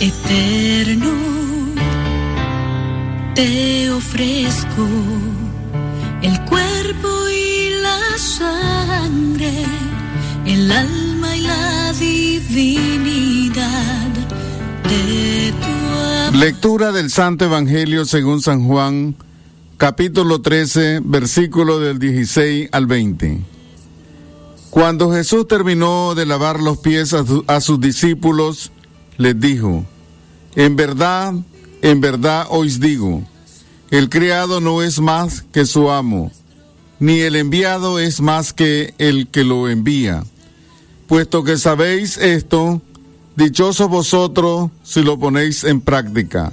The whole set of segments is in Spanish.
eterno, te ofrezco el cuerpo y la sangre, el alma y la divinidad de tu amor. Lectura del Santo Evangelio según San Juan, capítulo 13, versículo del 16 al 20. Cuando Jesús terminó de lavar los pies a, a sus discípulos, les dijo, en verdad, en verdad os digo, el criado no es más que su amo, ni el enviado es más que el que lo envía. Puesto que sabéis esto, dichosos vosotros si lo ponéis en práctica.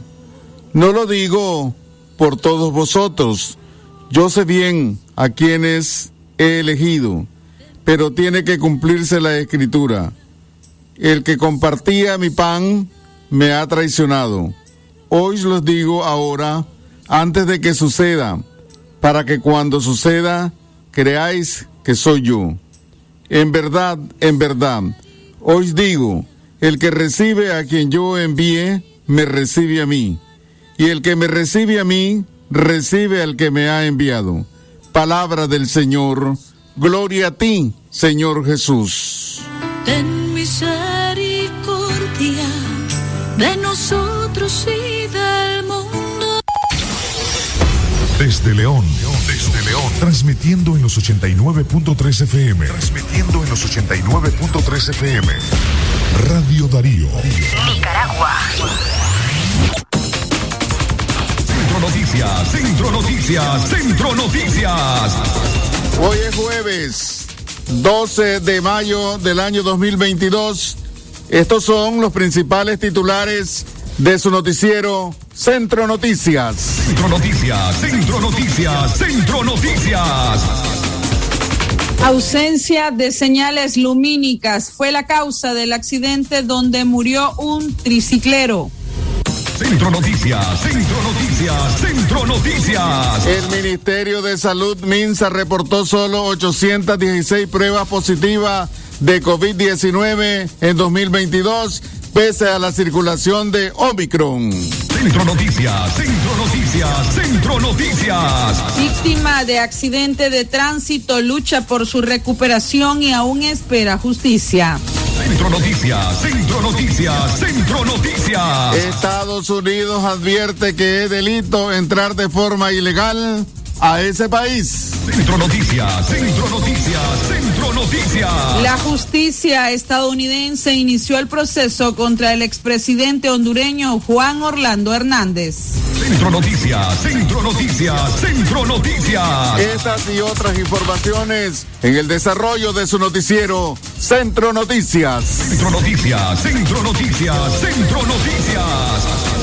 No lo digo por todos vosotros, yo sé bien a quienes he elegido, pero tiene que cumplirse la escritura. El que compartía mi pan me ha traicionado. Hoy los digo ahora, antes de que suceda, para que cuando suceda, creáis que soy yo. En verdad, en verdad, os digo, el que recibe a quien yo envíe, me recibe a mí. Y el que me recibe a mí, recibe al que me ha enviado. Palabra del Señor. Gloria a ti, Señor Jesús. Misericordia de nosotros y del mundo. Desde León, desde León, transmitiendo en los 89.3 FM, transmitiendo en los 89.3 FM. Radio Darío. Nicaragua. Centro Noticias, Centro Noticias, Centro Noticias. Hoy es jueves 12 de mayo del año 2022. Estos son los principales titulares de su noticiero Centro Noticias. Centro Noticias, Centro Noticias, Centro Noticias. Ausencia de señales lumínicas fue la causa del accidente donde murió un triciclero. Centro Noticias, Centro Noticias, Centro Noticias. El Ministerio de Salud Minsa reportó solo 816 pruebas positivas de COVID-19 en 2022, pese a la circulación de Omicron. Centro Noticias, Centro Noticias, Centro Noticias. Víctima de accidente de tránsito lucha por su recuperación y aún espera justicia. Centro Noticias, Centro Noticias, Centro Noticias. Estados Unidos advierte que es delito entrar de forma ilegal a ese país. Centro Noticias, Centro Noticias, Centro Noticias. La justicia estadounidense inició el proceso contra el expresidente hondureño Juan Orlando Hernández. Centro Noticias, Centro Noticias, Centro Noticias. Estas y otras informaciones en el desarrollo de su noticiero Centro Noticias. Centro Noticias, Centro Noticias, Centro Noticias.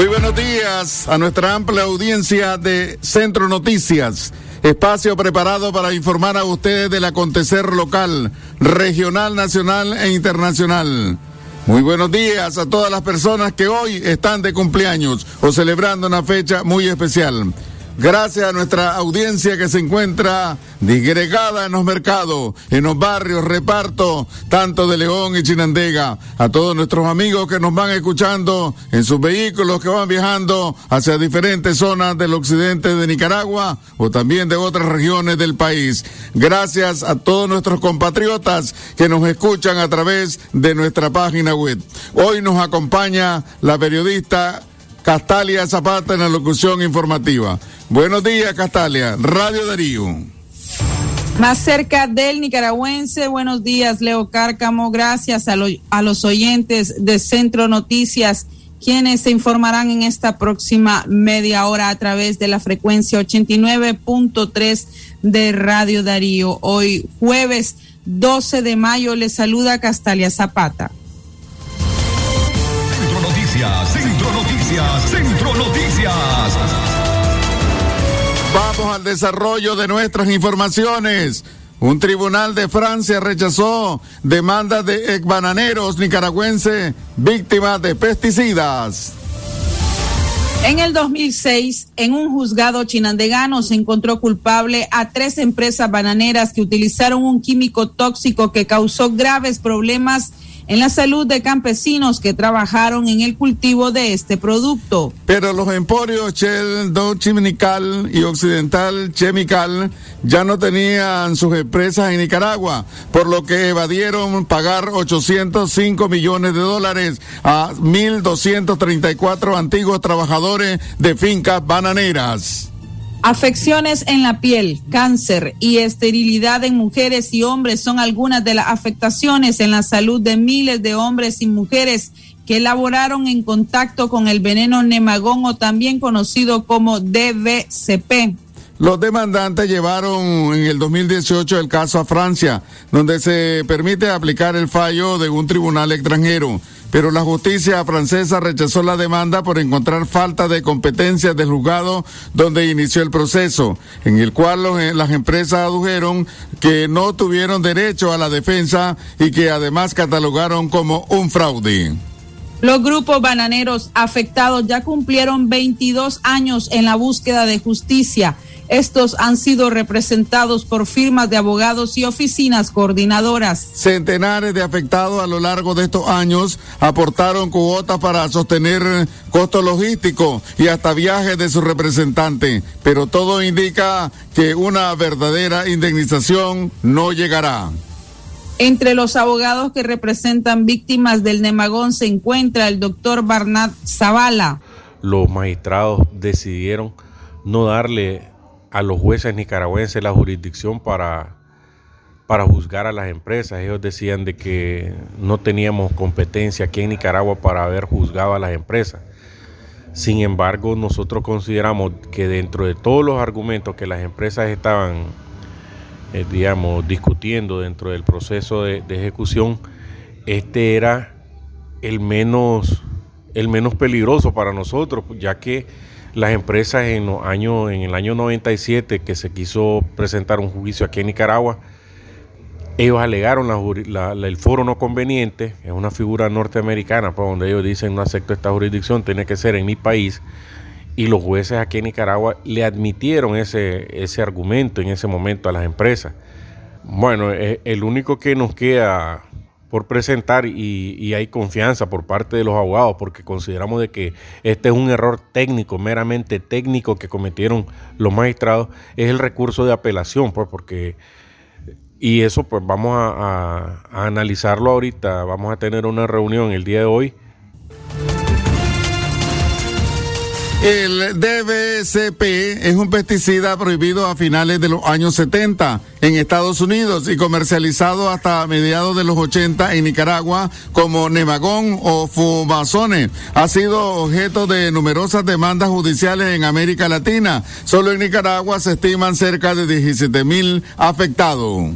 Muy buenos días a nuestra amplia audiencia de Centro Noticias. Espacio preparado para informar a ustedes del acontecer local, regional, nacional e internacional. Muy buenos días a todas las personas que hoy están de cumpleaños o celebrando una fecha muy especial. Gracias a nuestra audiencia que se encuentra disgregada en los mercados, en los barrios, reparto, tanto de León y Chinandega. A todos nuestros amigos que nos van escuchando en sus vehículos que van viajando hacia diferentes zonas del occidente de Nicaragua o también de otras regiones del país. Gracias a todos nuestros compatriotas que nos escuchan a través de nuestra página web. Hoy nos acompaña la periodista Castalia Zapata en la locución informativa. Buenos días, Castalia. Radio Darío. Más cerca del nicaragüense, buenos días, Leo Cárcamo. Gracias a, a los oyentes de Centro Noticias, quienes se informarán en esta próxima media hora a través de la frecuencia 89.3 de Radio Darío. Hoy, jueves 12 de mayo, les saluda Castalia Zapata. Noticias, Centro Noticias. Vamos al desarrollo de nuestras informaciones. Un tribunal de Francia rechazó demandas de bananeros nicaragüenses víctimas de pesticidas. En el 2006, en un juzgado chinandegano se encontró culpable a tres empresas bananeras que utilizaron un químico tóxico que causó graves problemas en la salud de campesinos que trabajaron en el cultivo de este producto. Pero los emporios Shell, Do Chimical y Occidental Chemical ya no tenían sus empresas en Nicaragua, por lo que evadieron pagar 805 millones de dólares a 1.234 antiguos trabajadores de fincas bananeras. Afecciones en la piel, cáncer y esterilidad en mujeres y hombres son algunas de las afectaciones en la salud de miles de hombres y mujeres que laboraron en contacto con el veneno nemagón o también conocido como DBCP. Los demandantes llevaron en el 2018 el caso a Francia, donde se permite aplicar el fallo de un tribunal extranjero pero la justicia francesa rechazó la demanda por encontrar falta de competencia del juzgado donde inició el proceso, en el cual eh, las empresas adujeron que no tuvieron derecho a la defensa y que además catalogaron como un fraude. Los grupos bananeros afectados ya cumplieron 22 años en la búsqueda de justicia estos han sido representados por firmas de abogados y oficinas coordinadoras. Centenares de afectados a lo largo de estos años aportaron cuotas para sostener costos logísticos y hasta viajes de su representante, pero todo indica que una verdadera indemnización no llegará. Entre los abogados que representan víctimas del Nemagón se encuentra el doctor Barnat Zavala. Los magistrados decidieron no darle a los jueces nicaragüenses la jurisdicción para, para juzgar a las empresas. Ellos decían de que no teníamos competencia aquí en Nicaragua para haber juzgado a las empresas. Sin embargo, nosotros consideramos que dentro de todos los argumentos que las empresas estaban, eh, digamos, discutiendo dentro del proceso de, de, ejecución, este era el menos, el menos peligroso para nosotros, ya que las empresas en, los años, en el año 97 que se quiso presentar un juicio aquí en Nicaragua, ellos alegaron el foro no conveniente, es una figura norteamericana, pues, donde ellos dicen no acepto esta jurisdicción, tiene que ser en mi país, y los jueces aquí en Nicaragua le admitieron ese, ese argumento en ese momento a las empresas. Bueno, el único que nos queda por presentar y, hay confianza por parte de los abogados porque consideramos de que este es un error técnico, meramente técnico que cometieron los magistrados, es el recurso de apelación, pues porque y eso pues vamos a analizarlo ahorita, vamos a tener una reunión el día de hoy El DBCP es un pesticida prohibido a finales de los años 70 en Estados Unidos y comercializado hasta mediados de los 80 en Nicaragua como Nemagón o Fumazone. Ha sido objeto de numerosas demandas judiciales en América Latina. Solo en Nicaragua se estiman cerca de 17 mil afectados.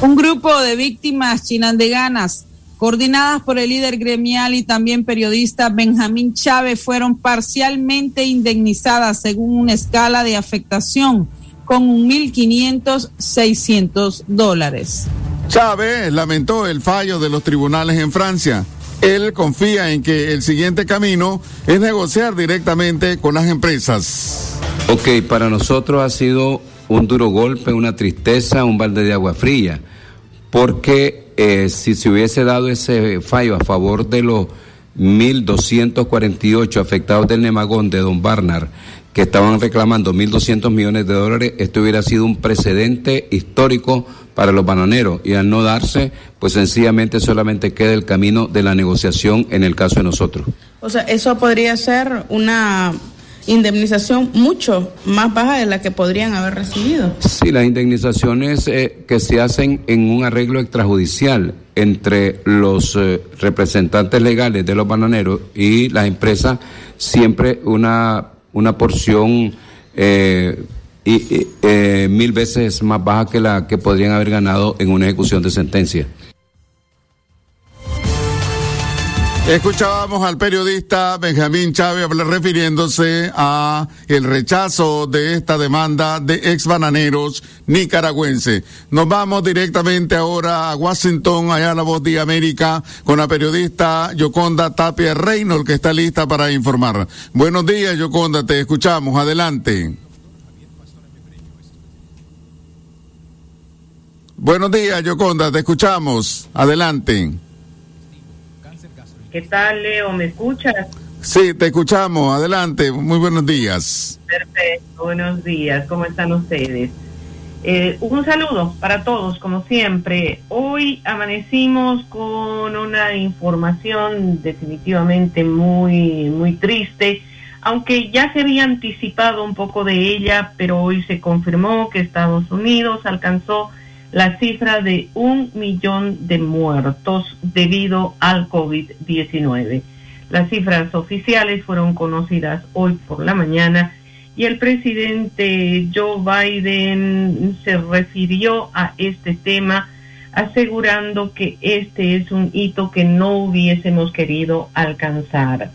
Un grupo de víctimas chinandeganas coordinadas por el líder gremial y también periodista Benjamín Chávez, fueron parcialmente indemnizadas según una escala de afectación con 1.500, 600 dólares. Chávez lamentó el fallo de los tribunales en Francia. Él confía en que el siguiente camino es negociar directamente con las empresas. Ok, para nosotros ha sido un duro golpe, una tristeza, un balde de agua fría, porque eh, si se hubiese dado ese fallo a favor de los 1.248 afectados del Nemagón de Don Barnard, que estaban reclamando 1.200 millones de dólares, esto hubiera sido un precedente histórico para los bananeros y al no darse, pues sencillamente solamente queda el camino de la negociación en el caso de nosotros. O sea, eso podría ser una indemnización mucho más baja de la que podrían haber recibido. Sí, las indemnizaciones eh, que se hacen en un arreglo extrajudicial entre los eh, representantes legales de los bananeros y las empresas, siempre una, una porción eh, y, mil veces más baja que la que podrían haber ganado en una ejecución de sentencia. Escuchábamos al periodista Benjamín Chávez refiriéndose a el rechazo de esta demanda de ex bananeros nicaragüenses. Nos vamos directamente ahora a Washington, allá a la voz de América, con la periodista Yoconda Tapia Reynolds, que está lista para informar. Buenos días, Yoconda, te escuchamos. Adelante. Buenos días, Yoconda, te escuchamos. Adelante. ¿Qué tal, Leo? ¿Me escuchas? Sí, te escuchamos. Adelante. Muy buenos días. Perfecto. Buenos días. ¿Cómo están ustedes? Eh, un saludo para todos, como siempre. Hoy amanecimos con una información definitivamente muy, muy triste, aunque ya se había anticipado un poco de ella, pero hoy se confirmó que Estados Unidos alcanzó la cifra de un millón de muertos debido al COVID-19. Las cifras oficiales fueron conocidas hoy por la mañana y el presidente Joe Biden se refirió a este tema asegurando que este es un hito que no hubiésemos querido alcanzar.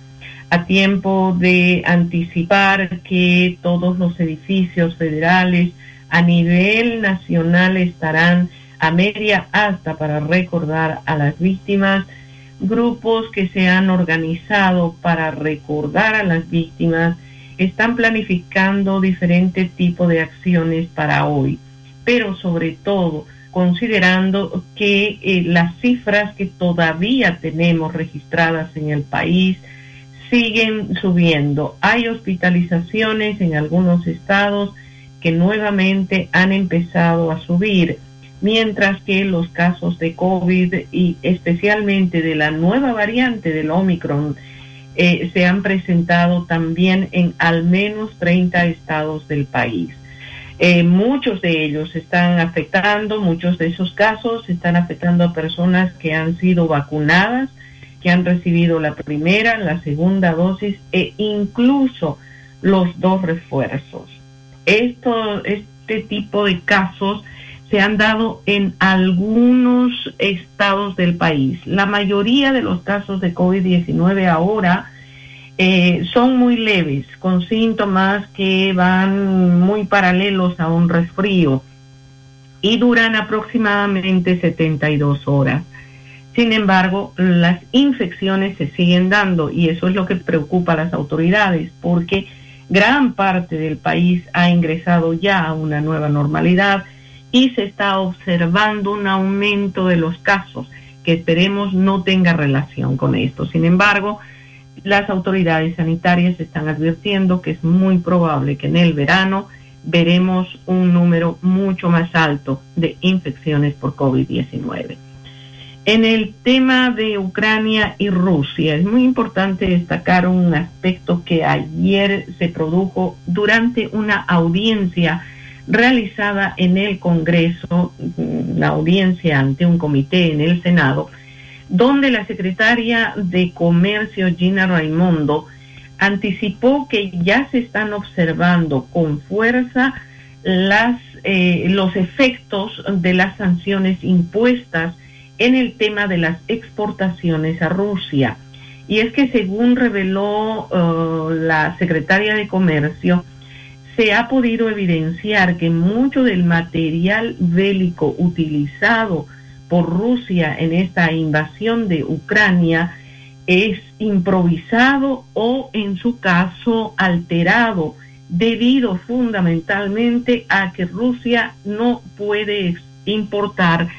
A tiempo de anticipar que todos los edificios federales a nivel nacional estarán a media hasta para recordar a las víctimas, grupos que se han organizado para recordar a las víctimas están planificando diferentes tipos de acciones para hoy, pero sobre todo considerando que eh, las cifras que todavía tenemos registradas en el país siguen subiendo. Hay hospitalizaciones en algunos estados, que nuevamente han empezado a subir, mientras que los casos de COVID y especialmente de la nueva variante del Omicron eh, se han presentado también en al menos 30 estados del país. Eh, muchos de ellos están afectando, muchos de esos casos están afectando a personas que han sido vacunadas, que han recibido la primera, la segunda dosis e incluso los dos refuerzos. Esto, este tipo de casos se han dado en algunos estados del país. La mayoría de los casos de COVID-19 ahora eh, son muy leves, con síntomas que van muy paralelos a un resfrío y duran aproximadamente 72 horas. Sin embargo, las infecciones se siguen dando y eso es lo que preocupa a las autoridades porque gran parte del país ha ingresado ya a una nueva normalidad y se está observando un aumento de los casos que esperemos no tenga relación con esto. Sin embargo, las autoridades sanitarias están advirtiendo que es muy probable que en el verano veremos un número mucho más alto de infecciones por COVID-19. En el tema de Ucrania y Rusia, es muy importante destacar un aspecto que ayer se produjo durante una audiencia realizada en el Congreso, una audiencia ante un comité en el Senado, donde la secretaria de Comercio Gina Raimondo anticipó que ya se están observando con fuerza las, eh, los efectos de las sanciones impuestas en el tema de las exportaciones a Rusia. Y es que según reveló uh, la secretaria de Comercio, se ha podido evidenciar que mucho del material bélico utilizado por Rusia en esta invasión de Ucrania es improvisado o en su caso alterado debido fundamentalmente a que Rusia no puede importar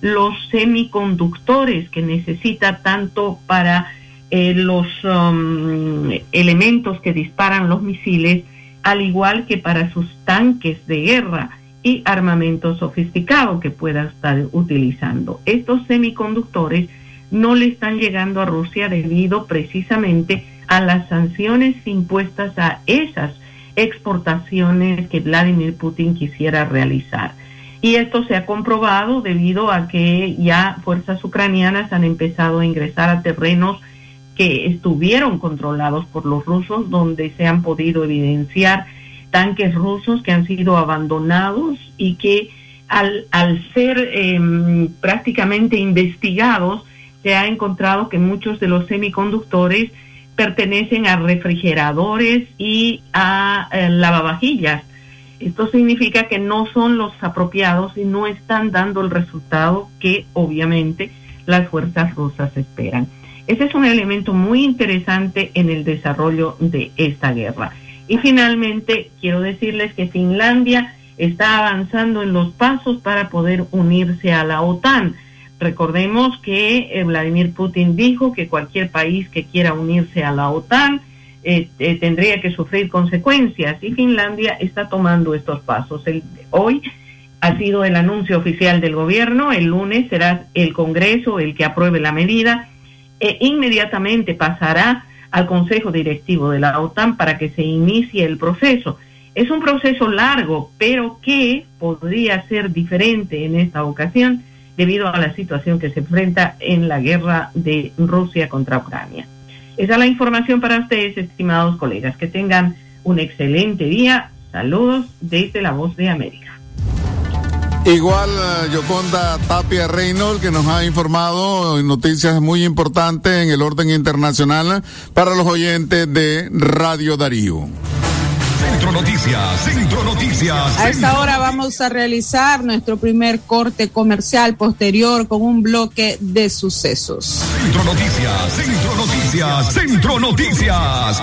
los semiconductores que necesita tanto para eh, los um, elementos que disparan los misiles, al igual que para sus tanques de guerra y armamento sofisticado que pueda estar utilizando. Estos semiconductores no le están llegando a Rusia debido precisamente a las sanciones impuestas a esas exportaciones que Vladimir Putin quisiera realizar. Y esto se ha comprobado debido a que ya fuerzas ucranianas han empezado a ingresar a terrenos que estuvieron controlados por los rusos, donde se han podido evidenciar tanques rusos que han sido abandonados y que al, al ser em, prácticamente investigados se ha encontrado que muchos de los semiconductores pertenecen a refrigeradores y a eh, lavavajillas. Esto significa que no son los apropiados y no están dando el resultado que obviamente las fuerzas rusas esperan. Ese es un elemento muy interesante en el desarrollo de esta guerra. Y finalmente, quiero decirles que Finlandia está avanzando en los pasos para poder unirse a la OTAN. Recordemos que eh, Vladimir Putin dijo que cualquier país que quiera unirse a la OTAN eh, eh, tendría que sufrir consecuencias y Finlandia está tomando estos pasos. hoy ha sido el anuncio oficial del gobierno, el lunes será el Congreso el que apruebe la medida e inmediatamente pasará al Consejo Directivo de la OTAN para que se inicie el proceso. Es un proceso largo, pero que podría ser diferente en esta ocasión debido a la situación que se enfrenta en la guerra de Rusia contra Ucrania. Esa es la información para ustedes, estimados colegas. Que tengan un excelente día. Saludos desde la Voz de América. Igual uh, Yoconda Tapia Reynolds que nos ha informado noticias muy importantes en el orden internacional para los oyentes de Radio Darío. Centro Noticias, Centro Noticias. A esta hora vamos a realizar nuestro primer corte comercial posterior con un bloque de sucesos. Centro Noticias, Centro Noticias, Centro Noticias.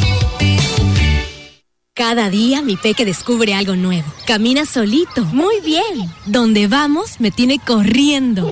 cada día mi peque descubre algo nuevo. Camina solito. Muy bien. Donde vamos me tiene corriendo.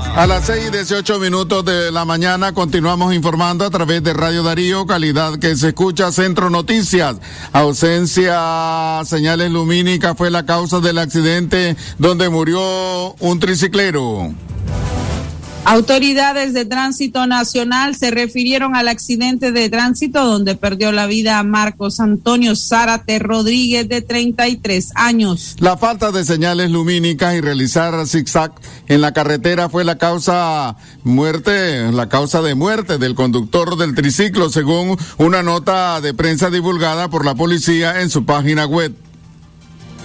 A las 6 y 18 minutos de la mañana continuamos informando a través de Radio Darío, calidad que se escucha Centro Noticias. Ausencia señales lumínicas fue la causa del accidente donde murió un triciclero. Autoridades de tránsito nacional se refirieron al accidente de tránsito donde perdió la vida Marcos Antonio Zárate Rodríguez de 33 años. La falta de señales lumínicas y realizar zigzag en la carretera fue la causa muerte, la causa de muerte del conductor del triciclo según una nota de prensa divulgada por la policía en su página web.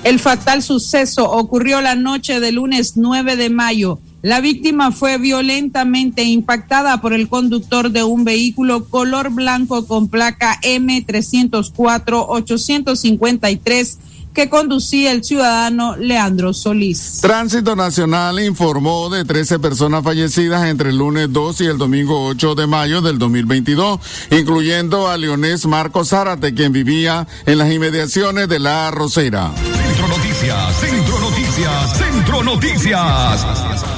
El fatal suceso ocurrió la noche del lunes 9 de mayo la víctima fue violentamente impactada por el conductor de un vehículo color blanco con placa M304-853 que conducía el ciudadano Leandro Solís. Tránsito Nacional informó de 13 personas fallecidas entre el lunes 2 y el domingo 8 de mayo del 2022, incluyendo a Leonés Marcos Zárate, quien vivía en las inmediaciones de La Rosera. Centro Noticias, Centro Noticias, Centro Noticias.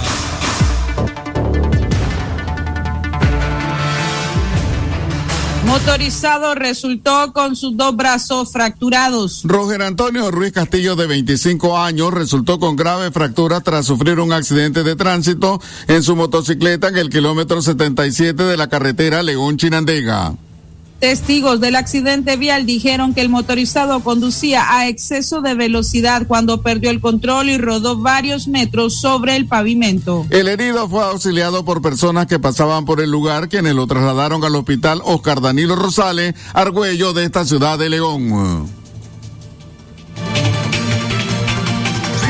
Motorizado resultó con sus dos brazos fracturados. Roger Antonio Ruiz Castillo, de 25 años, resultó con grave fractura tras sufrir un accidente de tránsito en su motocicleta en el kilómetro 77 de la carretera León Chinandega. Testigos del accidente vial dijeron que el motorizado conducía a exceso de velocidad cuando perdió el control y rodó varios metros sobre el pavimento. El herido fue auxiliado por personas que pasaban por el lugar, quienes lo trasladaron al hospital Oscar Danilo Rosales, Argüello de esta ciudad de León.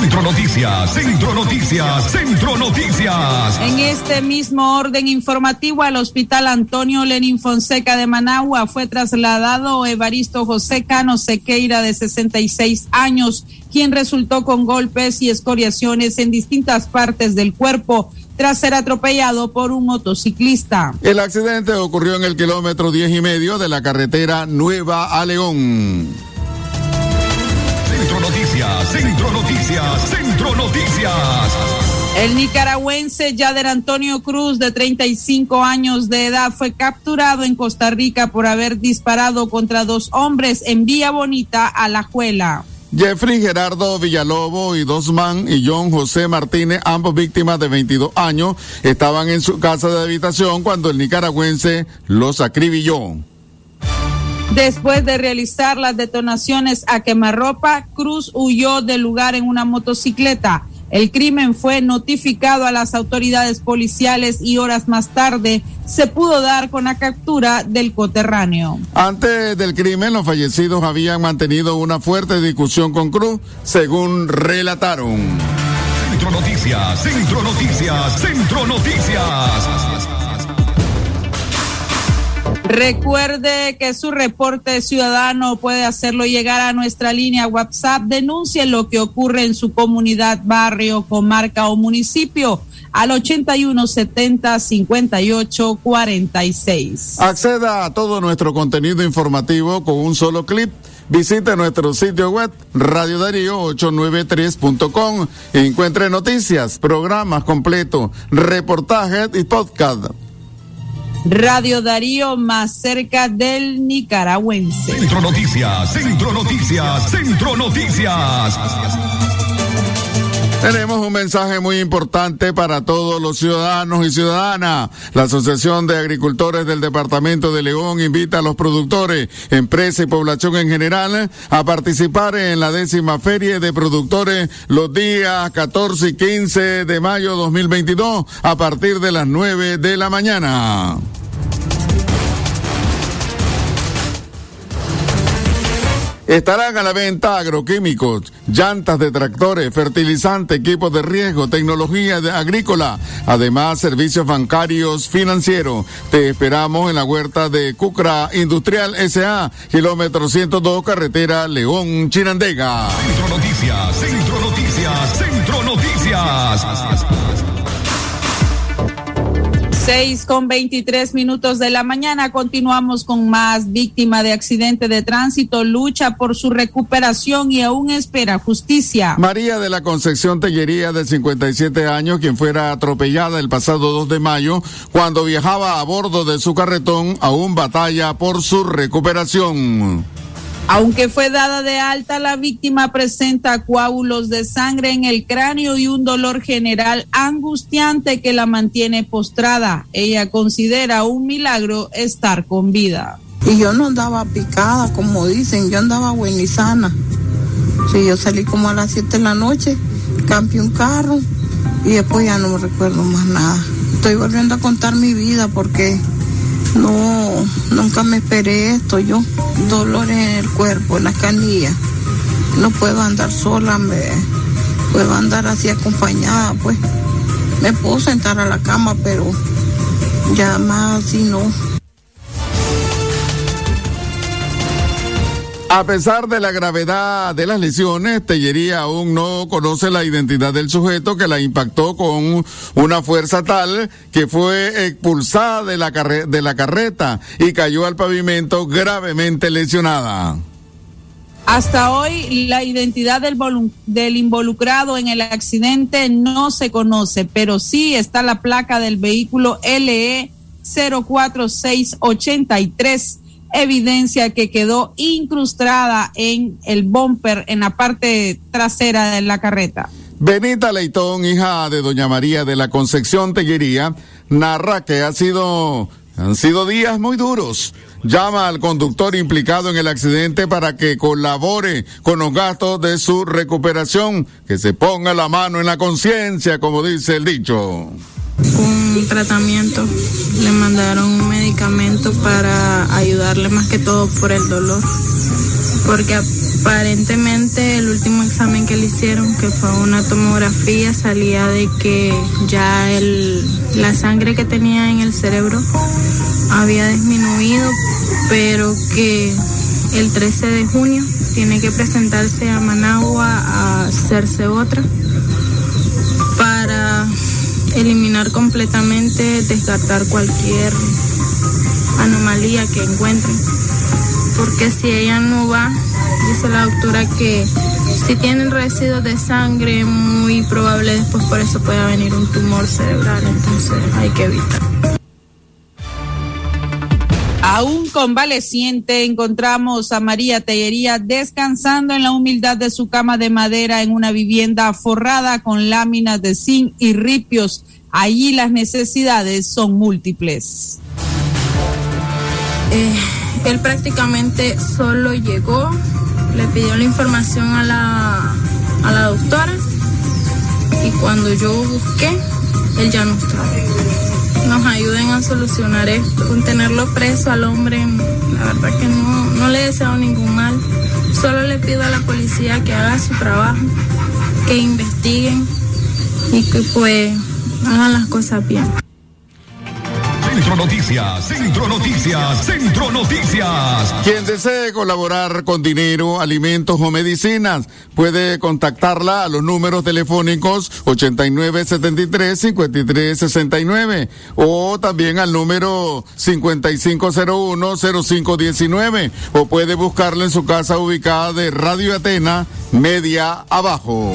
Centro Noticias, Centro Noticias, Centro Noticias. En este mismo orden informativo al Hospital Antonio Lenin Fonseca de Managua fue trasladado Evaristo José Cano Sequeira de 66 años, quien resultó con golpes y escoriaciones en distintas partes del cuerpo tras ser atropellado por un motociclista. El accidente ocurrió en el kilómetro diez y medio de la carretera Nueva a León. Centro Noticias, Centro Noticias, Centro Noticias. El nicaragüense Yader Antonio Cruz, de 35 años de edad, fue capturado en Costa Rica por haber disparado contra dos hombres en Vía Bonita, Alajuela. Jeffrey Gerardo Villalobo y Dosman y John José Martínez, ambos víctimas de 22 años, estaban en su casa de habitación cuando el nicaragüense los acribilló. Después de realizar las detonaciones a quemarropa, Cruz huyó del lugar en una motocicleta. El crimen fue notificado a las autoridades policiales y horas más tarde se pudo dar con la captura del coterráneo. Antes del crimen, los fallecidos habían mantenido una fuerte discusión con Cruz, según relataron. Centro Noticias, Centro Noticias, Centro Noticias. Recuerde que su reporte ciudadano puede hacerlo llegar a nuestra línea WhatsApp. Denuncie lo que ocurre en su comunidad, barrio, comarca o municipio al 8170-5846. Acceda a todo nuestro contenido informativo con un solo clip. Visite nuestro sitio web radiodarío893.com e encuentre noticias, programas completos, reportajes y podcast. Radio Darío más cerca del nicaragüense. Centro Noticias, Centro Noticias, Centro Noticias. Tenemos un mensaje muy importante para todos los ciudadanos y ciudadanas. La Asociación de Agricultores del Departamento de León invita a los productores, empresas y población en general a participar en la décima feria de productores los días 14 y 15 de mayo 2022 a partir de las 9 de la mañana. Estarán a la venta agroquímicos, llantas de tractores, fertilizantes, equipos de riesgo, tecnología agrícola, además servicios bancarios, financieros. Te esperamos en la huerta de Cucra Industrial SA, kilómetro 102, carretera León, Chinandega. Centro Noticias, Centro Noticias, Centro Noticias. Seis con veintitrés minutos de la mañana continuamos con más víctima de accidente de tránsito, lucha por su recuperación y aún espera justicia. María de la Concepción Tellería de 57 años, quien fuera atropellada el pasado 2 de mayo cuando viajaba a bordo de su carretón, aún batalla por su recuperación. Aunque fue dada de alta, la víctima presenta coágulos de sangre en el cráneo y un dolor general angustiante que la mantiene postrada. Ella considera un milagro estar con vida. Y yo no andaba picada, como dicen, yo andaba buena y sana. Sí, yo salí como a las 7 de la noche, cambié un carro y después ya no me recuerdo más nada. Estoy volviendo a contar mi vida porque no, nunca me esperé esto yo. Dolores en el cuerpo, en la canilla. No puedo andar sola, me puedo andar así acompañada, pues. Me puedo sentar a la cama, pero ya más así no. A pesar de la gravedad de las lesiones, Tellería aún no conoce la identidad del sujeto que la impactó con una fuerza tal que fue expulsada de la, carreta y cayó al pavimento gravemente lesionada. Hasta hoy la identidad del, del, involucrado en el accidente no se conoce, pero sí está la placa del vehículo LE 04683 evidencia que quedó incrustada en el bumper en la parte trasera de la carreta. Benita Leitón, hija de doña María de la Concepción Teguería, narra que ha sido, han sido días muy duros. Llama al conductor implicado en el accidente para que colabore con los gastos de su recuperación, que se ponga la mano en la conciencia, como dice el dicho. Un tratamiento, le mandaron un medicamento para ayudarle más que todo por el dolor, porque Aparentemente el último examen que le hicieron, que fue una tomografía, salía de que ya el, la sangre que tenía en el cerebro había disminuido, pero que el 13 de junio tiene que presentarse a Managua a hacerse otra eliminar completamente, descartar cualquier anomalía que encuentren. Porque si ella no va, dice la doctora que si tienen residuos de sangre, muy probable después por eso pueda venir un tumor cerebral, entonces hay que evitar. Aún convaleciente, encontramos a María Tellería descansando en la humildad de su cama de madera en una vivienda forrada con láminas de zinc y ripios. Allí las necesidades son múltiples. Eh, él prácticamente solo llegó, le pidió la información a la, a la doctora y cuando yo busqué, él ya no estaba. Nos ayuden a solucionar esto. Con tenerlo preso al hombre, la verdad que no, no le deseo ningún mal. Solo le pido a la policía que haga su trabajo, que investiguen y que pues hagan las cosas bien. Centro Noticias, Centro Noticias, Centro Noticias. Quien desee colaborar con dinero, alimentos o medicinas puede contactarla a los números telefónicos 8973-5369 o también al número 5501-0519 o puede buscarla en su casa ubicada de Radio Atena, media abajo.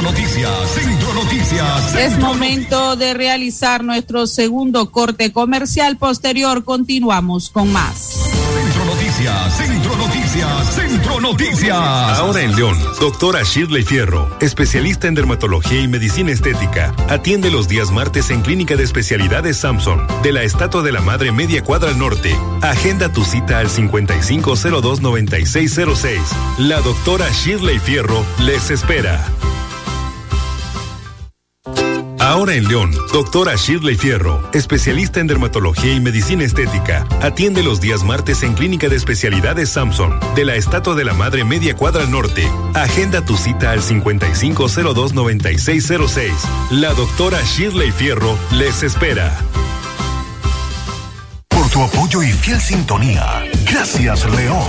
Centro Noticias, Centro Noticias. Es momento de realizar nuestro segundo corte comercial. Posterior continuamos con más. Centro Noticias, Centro Noticias, Centro Noticias. Ahora en León, doctora Shirley Fierro, especialista en dermatología y medicina estética, atiende los días martes en Clínica de Especialidades Samson, de la Estatua de la Madre Media Cuadra al Norte. Agenda tu cita al 5502-9606. La doctora Shirley Fierro les espera. Ahora en León, doctora Shirley Fierro, especialista en dermatología y medicina estética, atiende los días martes en Clínica de Especialidades Samson, de la Estatua de la Madre Media Cuadra Norte. Agenda tu cita al 5502-9606. La doctora Shirley Fierro les espera. Por tu apoyo y fiel sintonía. Gracias, León.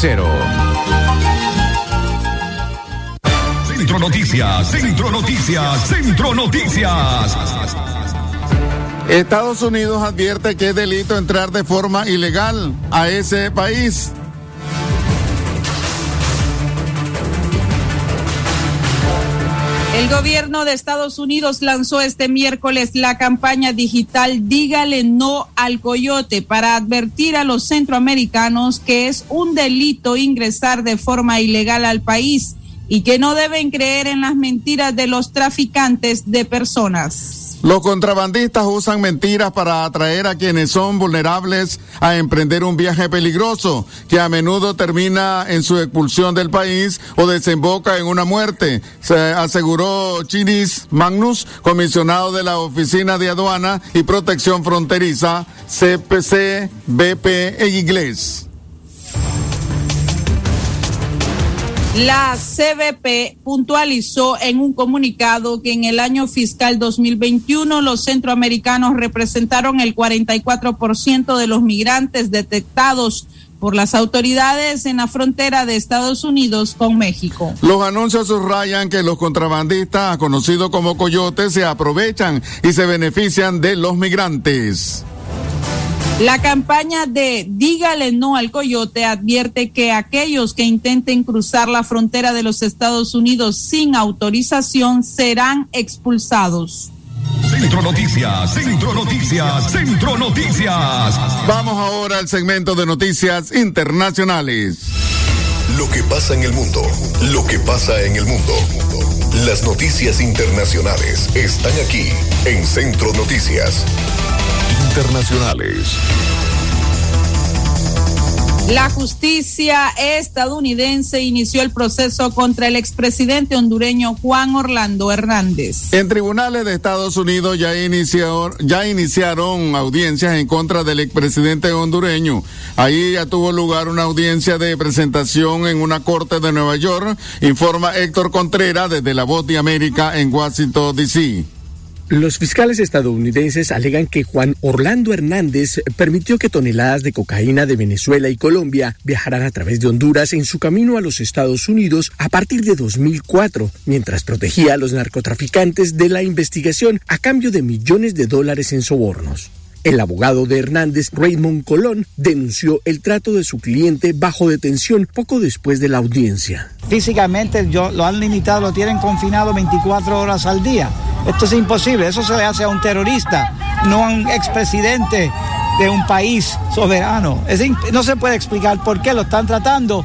cero. Centro Noticias, Centro Noticias, Centro Noticias. Estados Unidos advierte que es delito entrar de forma ilegal a ese país. Gobierno de Estados Unidos lanzó este miércoles la campaña digital Dígale no al coyote para advertir a los centroamericanos que es un delito ingresar de forma ilegal al país y que no deben creer en las mentiras de los traficantes de personas. Los contrabandistas usan mentiras para atraer a quienes son vulnerables a emprender un viaje peligroso, que a menudo termina en su expulsión del país o desemboca en una muerte, se aseguró Chinis Magnus, comisionado de la Oficina de Aduana y Protección Fronteriza, CPC, BP e Inglés. La CBP puntualizó en un comunicado que en el año fiscal 2021 los centroamericanos representaron el 44% de los migrantes detectados por las autoridades en la frontera de Estados Unidos con México. Los anuncios subrayan que los contrabandistas, conocidos como coyotes, se aprovechan y se benefician de los migrantes. La campaña de Dígale no al coyote advierte que aquellos que intenten cruzar la frontera de los Estados Unidos sin autorización serán expulsados. Centro Noticias, Centro Noticias, Centro Noticias. Vamos ahora al segmento de noticias internacionales. Lo que pasa en el mundo, lo que pasa en el mundo. Las noticias internacionales están aquí en Centro Noticias internacionales. La justicia estadounidense inició el proceso contra el expresidente hondureño Juan Orlando Hernández. En tribunales de Estados Unidos ya, inició, ya iniciaron audiencias en contra del expresidente hondureño. Ahí ya tuvo lugar una audiencia de presentación en una corte de Nueva York, informa Héctor Contreras desde La Voz de América en Washington, D.C. Los fiscales estadounidenses alegan que Juan Orlando Hernández permitió que toneladas de cocaína de Venezuela y Colombia viajaran a través de Honduras en su camino a los Estados Unidos a partir de 2004, mientras protegía a los narcotraficantes de la investigación a cambio de millones de dólares en sobornos. El abogado de Hernández, Raymond Colón, denunció el trato de su cliente bajo detención poco después de la audiencia. Físicamente yo, lo han limitado, lo tienen confinado 24 horas al día. Esto es imposible, eso se le hace a un terrorista, no a un expresidente de un país soberano. no se puede explicar por qué lo están tratando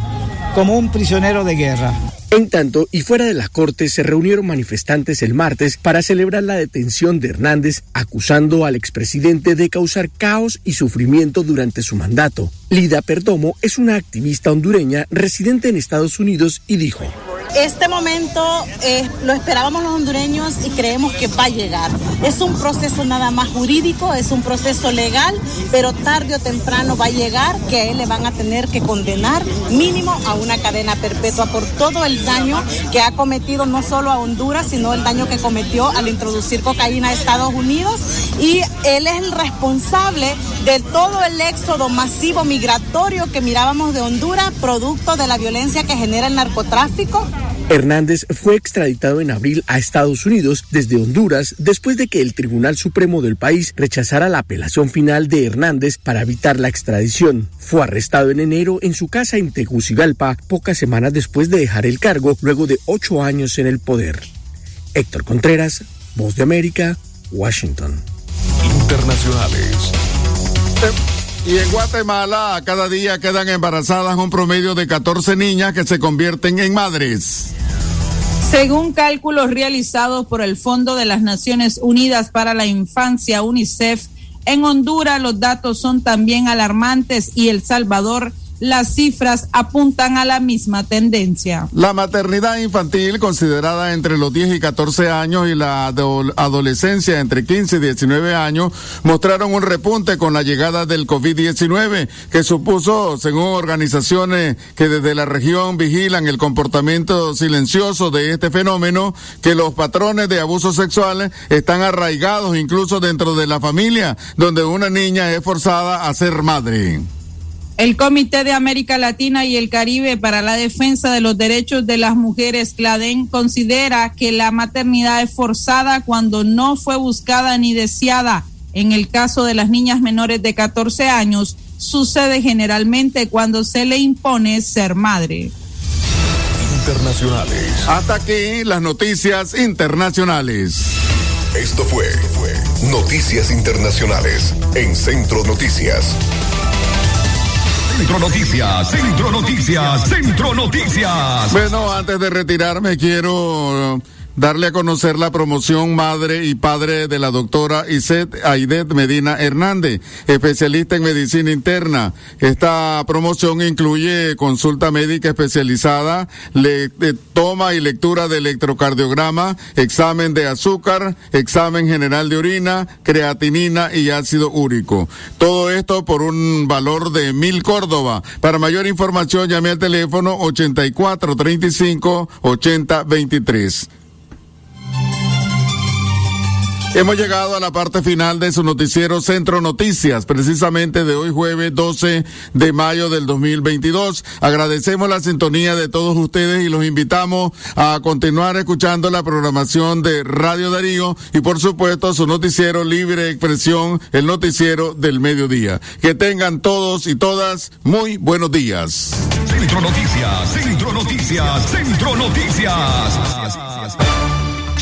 como un prisionero de guerra. En tanto, y fuera de la corte, se reunieron manifestantes el martes para celebrar la detención de Hernández, acusando al expresidente de causar caos y sufrimiento durante su mandato. Lida Perdomo es una activista hondureña residente en Estados Unidos y dijo, este momento eh, lo esperábamos los hondureños y creemos que va a llegar. Es un proceso nada más jurídico, es un proceso legal, pero tarde o temprano va a llegar que a él le van a tener que condenar mínimo a una cadena perpetua por todo el daño que ha cometido no solo a Honduras, sino el daño que cometió al introducir cocaína a Estados Unidos. Y él es el responsable de todo el éxodo masivo migratorio que mirábamos de Honduras, producto de la violencia que genera el narcotráfico Hernández fue extraditado en abril a Estados Unidos desde Honduras después de que el Tribunal Supremo del país rechazara la apelación final de Hernández para evitar la extradición. Fue arrestado en enero en su casa en Tegucigalpa, pocas semanas después de dejar el cargo luego de ocho años en el poder. Héctor Contreras, Voz de América, Washington. Internacionales. Y en Guatemala cada día quedan embarazadas un promedio de 14 niñas que se convierten en madres. Según cálculos realizados por el Fondo de las Naciones Unidas para la Infancia, UNICEF, en Honduras los datos son también alarmantes y El Salvador las cifras apuntan a la misma tendencia. La maternidad infantil, considerada entre los 10 y 14 años, y la adolescencia entre 15 y 19 años, mostraron un repunte con la llegada del COVID-19, que supuso, según organizaciones que desde la región vigilan el comportamiento silencioso de este fenómeno, que los patrones de abuso sexual están arraigados incluso dentro de la familia, donde una niña es forzada a ser madre. El Comité de América Latina y el Caribe para la Defensa de los Derechos de las Mujeres, CLADEN, considera que la maternidad es forzada cuando no fue buscada ni deseada. En el caso de las niñas menores de 14 años, sucede generalmente cuando se le impone ser madre. Internacionales. Hasta aquí las noticias internacionales. Esto fue, fue Noticias Internacionales en Centro Noticias. Centro Noticias, Centro Noticias, Centro Noticias. Bueno, antes de retirarme quiero darle a conocer la promoción madre y padre de la doctora Iset Aidet Medina Hernández, especialista en medicina interna. Esta promoción incluye consulta médica especializada, eh, toma y lectura de electrocardiograma, examen de azúcar, examen general de orina, creatinina y ácido úrico. Todo esto por un valor de mil Córdoba. Para mayor información llame al teléfono 8435 8023. Hemos llegado a la parte final de su noticiero Centro Noticias, precisamente de hoy jueves 12 de mayo del 2022. Agradecemos la sintonía de todos ustedes y los invitamos a continuar escuchando la programación de Radio Darío y por supuesto su noticiero Libre Expresión, el noticiero del mediodía. Que tengan todos y todas muy buenos días. Centro Noticias, Centro Noticias, Centro Noticias.